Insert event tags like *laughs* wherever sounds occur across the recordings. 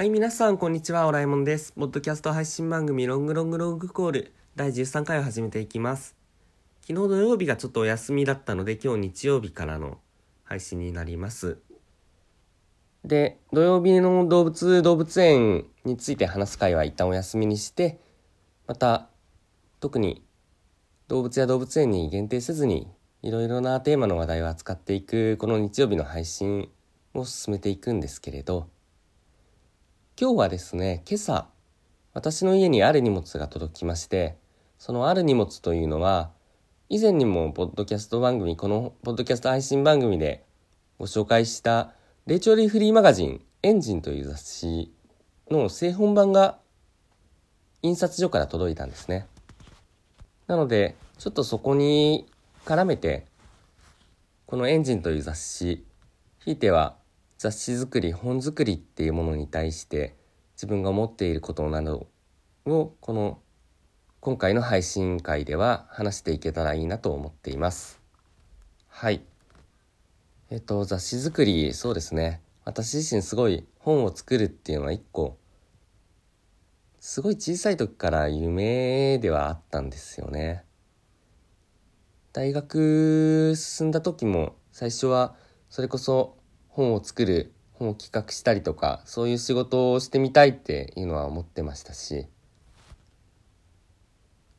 はい、皆さん、こんにちは。オラえもんです。ポッドキャスト配信番組、ロングロングロングコール、第13回を始めていきます。昨日土曜日がちょっとお休みだったので、今日日曜日からの配信になります。で、土曜日の動物、動物園について話す回は一旦お休みにして、また、特に動物や動物園に限定せずに、いろいろなテーマの話題を扱っていく、この日曜日の配信を進めていくんですけれど、今日はですね、今朝、私の家にある荷物が届きまして、そのある荷物というのは、以前にもポッドキャスト番組、このポッドキャスト配信番組でご紹介した、霊長類フリーマガジン、エンジンという雑誌の製本版が印刷所から届いたんですね。なので、ちょっとそこに絡めて、このエンジンという雑誌、ひいては雑誌作り本作りっていうものに対して自分が思っていることなどをこの今回の配信会では話していけたらいいなと思っています。はい。えっと雑誌作りそうですね。私自身すごい本を作るっていうのは一個すごい小さい時から夢ではあったんですよね。大学進んだ時も最初はそれこそ本を作る本を企画したりとかそういう仕事をしてみたいっていうのは思ってましたし。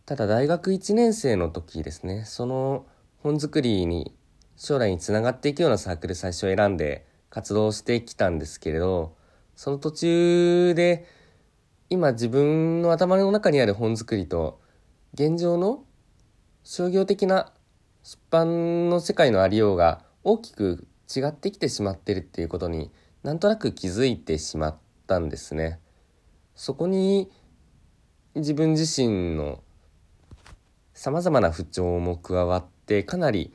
ただ大学1年生の時ですね。その本作りに将来につながっていくようなサークル最初選んで活動してきたんですけれどその途中で今自分の頭の中にある本作りと現状の商業的な出版の世界のありようが大きく違ってきてしまってるっていうことになんとなく気づいてしまったんですね。そこに自分自身のさまざまな不調も加わってかなり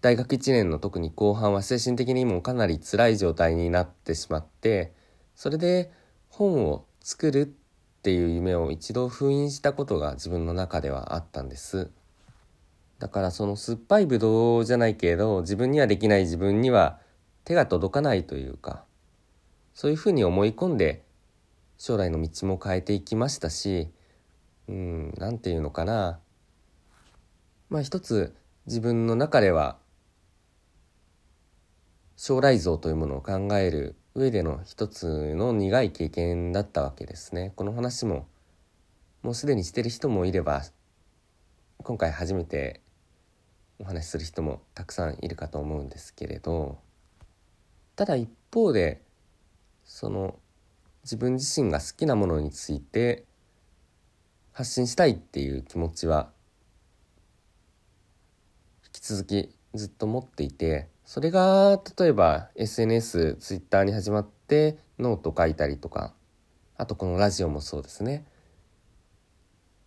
大学1年の特に後半は精神的にもかなり辛い状態になってしまってそれで本を作るっていう夢を一度封印したことが自分の中ではあったんです。だからその酸っぱいブドウじゃないけれど自分にはできない自分には手が届かないというかそういうふうに思い込んで将来の道も変えていきましたしうん何て言うのかなまあ一つ自分の中では将来像というものを考える上での一つの苦い経験だったわけですね。この話ももうすでにしてる人もいれば今回初めてお話しする人もたくさんいるかと思うんですけれどただ一方でその自分自身が好きなものについて発信したいっていう気持ちは引き続きずっと持っていてそれが例えば SNS、Twitter に始まってノート書いたりとかあとこのラジオもそうですね。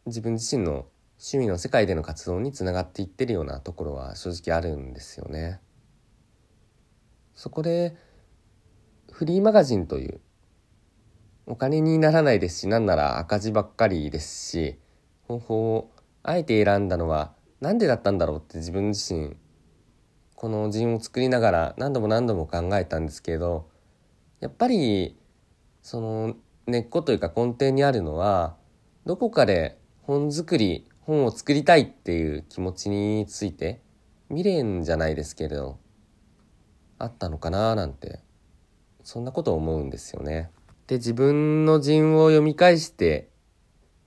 自分自身の趣味の世界での活動につながっていってるようなところは正直あるんですよね。そこでフリーマガジンというお金にならないですしなんなら赤字ばっかりですし方法をあえて選んだのは何でだったんだろうって自分自身この陣を作りながら何度も何度も考えたんですけどやっぱりその根っこというか根底にあるのはどこかで本作り本を作りたいっていう気持ちについて未練じゃないですけれどあったのかななんてそんなことを思うんですよね。で自分の陣を読み返して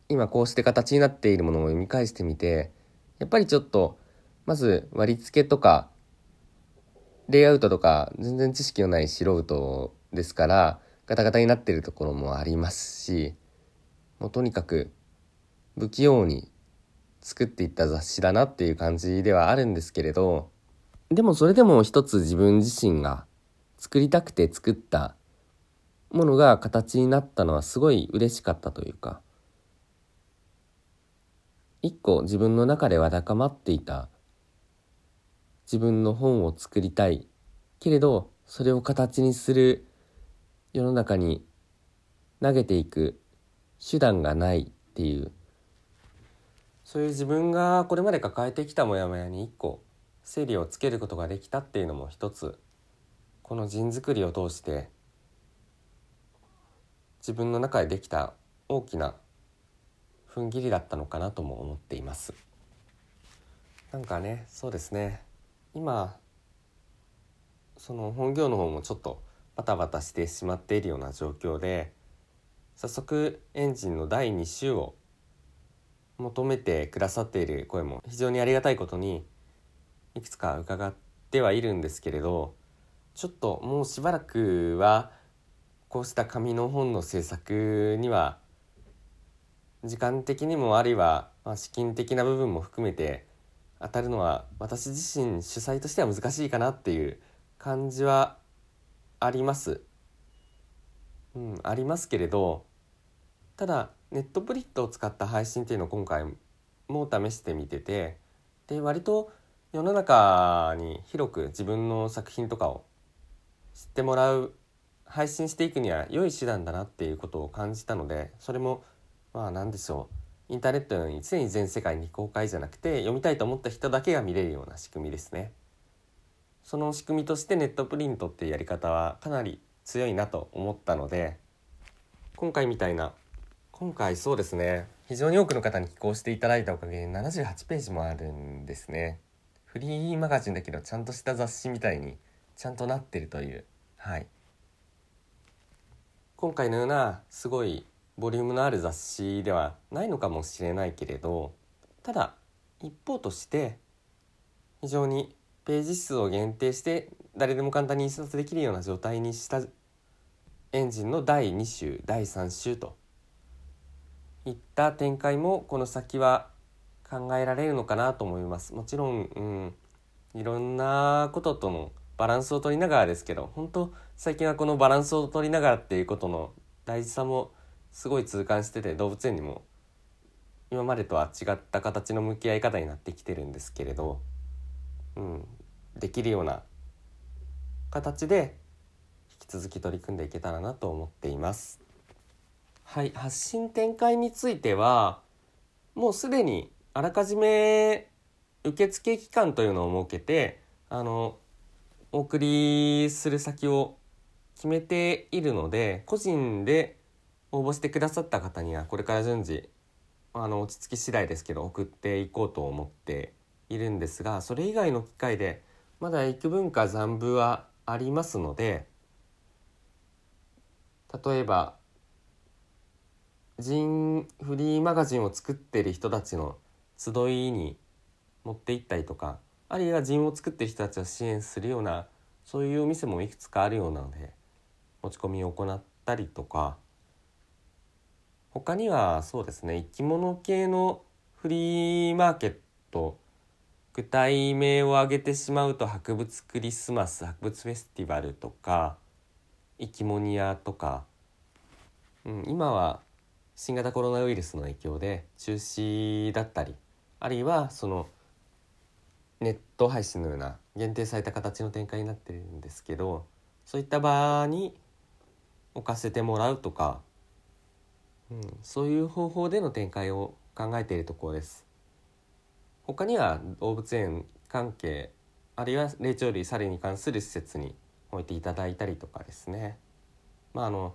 今こうして形になっているものを読み返してみてやっぱりちょっとまず割り付けとかレイアウトとか全然知識のない素人ですからガタガタになってるところもありますしもうとにかく不器用に作っていった雑誌だなっていう感じではあるんですけれどでもそれでも一つ自分自身が作りたくて作ったものが形になったのはすごい嬉しかったというか一個自分の中でわだかまっていた自分の本を作りたいけれどそれを形にする世の中に投げていく手段がないっていうそういう自分がこれまで抱えてきたモヤモヤに一個整理をつけることができたっていうのも一つ。この陣作りを通して自分の中でできた大きな踏ん切りだったのかなとも思っています。なんかねそうですね。今その本業の方もちょっとバタバタしてしまっているような状況で早速エンジンの第2週を求めてくださっている声も非常にありがたいことにいくつか伺ってはいるんですけれどちょっともうしばらくはこうした紙の本の制作には時間的にもあるいはま資金的な部分も含めて当たるのは私自身主催としては難しいかなっていう感じはあります。うん、ありますけれどただネットプリントを使った配信っていうのを今回も試してみててで割と世の中に広く自分の作品とかを知ってもらう配信していくには良い手段だなっていうことを感じたのでそれもまあ何でしょうインターネットのように常に全世界に公開じゃなくて読みたいと思った人だけが見れるような仕組みですね。その仕組みとしてネットプリントっていうやり方はかなり強いなと思ったので今回みたいな今回そうですね。非常に多くの方に寄稿していただいたおかげで78ページもあるんですね。フリーマガジンだけどちゃんとした雑誌みたいにちゃんとなってるという。はい。今回のようなすごいボリュームのある雑誌ではないのかもしれないけれどただ一方として非常にページ数を限定して誰でも簡単に印刷できるような状態にしたエンジンの第2週第3週といった展開もこの先は考えられるのかなと思います。もちろん、うん、いろんなこととのバランスを取りながらですけど本当最近はこのバランスを取りながらっていうことの大事さもすごい痛感してて動物園にも今までとは違った形の向き合い方になってきてるんですけれど、うん、できるような形で引き続き取り組んでいけたらなと思っています。はい、発信展開についてはもうすでにあらかじめ受付期間というのを設けてあのお送りする先を決めているので個人で応募してくださった方にはこれから順次あの落ち着き次第ですけど送っていこうと思っているんですがそれ以外の機会でまだ幾分か残部はありますので例えば人フリーマガジンを作ってる人たちの集いに持って行ったりとかあるいは人を作ってる人たちを支援するようなそういうお店もいくつかあるようなので持ち込みを行ったりとか。他にはそうですね生き物系のフリーマーケット。具体名を挙げてしまうと博物クリスマス博物フェスティバルとか生き物屋とか、うん、今は新型コロナウイルスの影響で中止だったりあるいはそのネット配信のような限定された形の展開になってるんですけどそういった場に置かせてもらうとか、うん、そういう方法での展開を考えているところです。他には動物園関係あるいは霊長類猿に関する施設に置いていただいたりとかですねまああの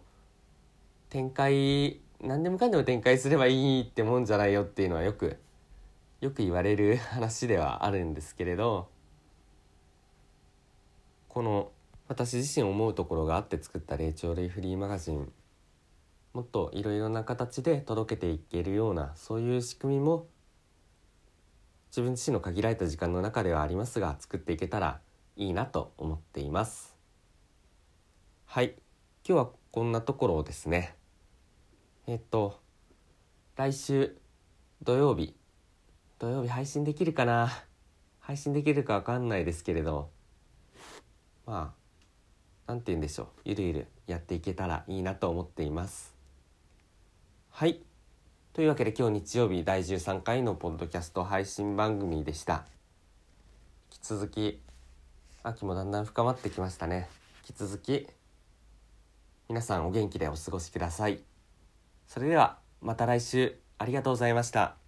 展開何でもかんでも展開すればいいってもんじゃないよっていうのはよくよく言われる *laughs* 話ではあるんですけれどこの私自身思うところがあって作った霊長類フリーマガジンもっといろいろな形で届けていけるようなそういう仕組みも自分自身の限られた時間の中ではありますが作っていけたらいいなと思っています。はい。今日はこんなところですね。えっと来週土曜日。土曜日配信できるかな？配信できるかわかんないですけれどまあなんて言うんでしょう。ゆるゆるやっていけたらいいなと思っています。はい。というわけで今日日曜日第13回のポッドキャスト配信番組でした。引き続き秋もだんだん深まってきましたね。引き続き皆さんお元気でお過ごしください。それではまた来週ありがとうございました。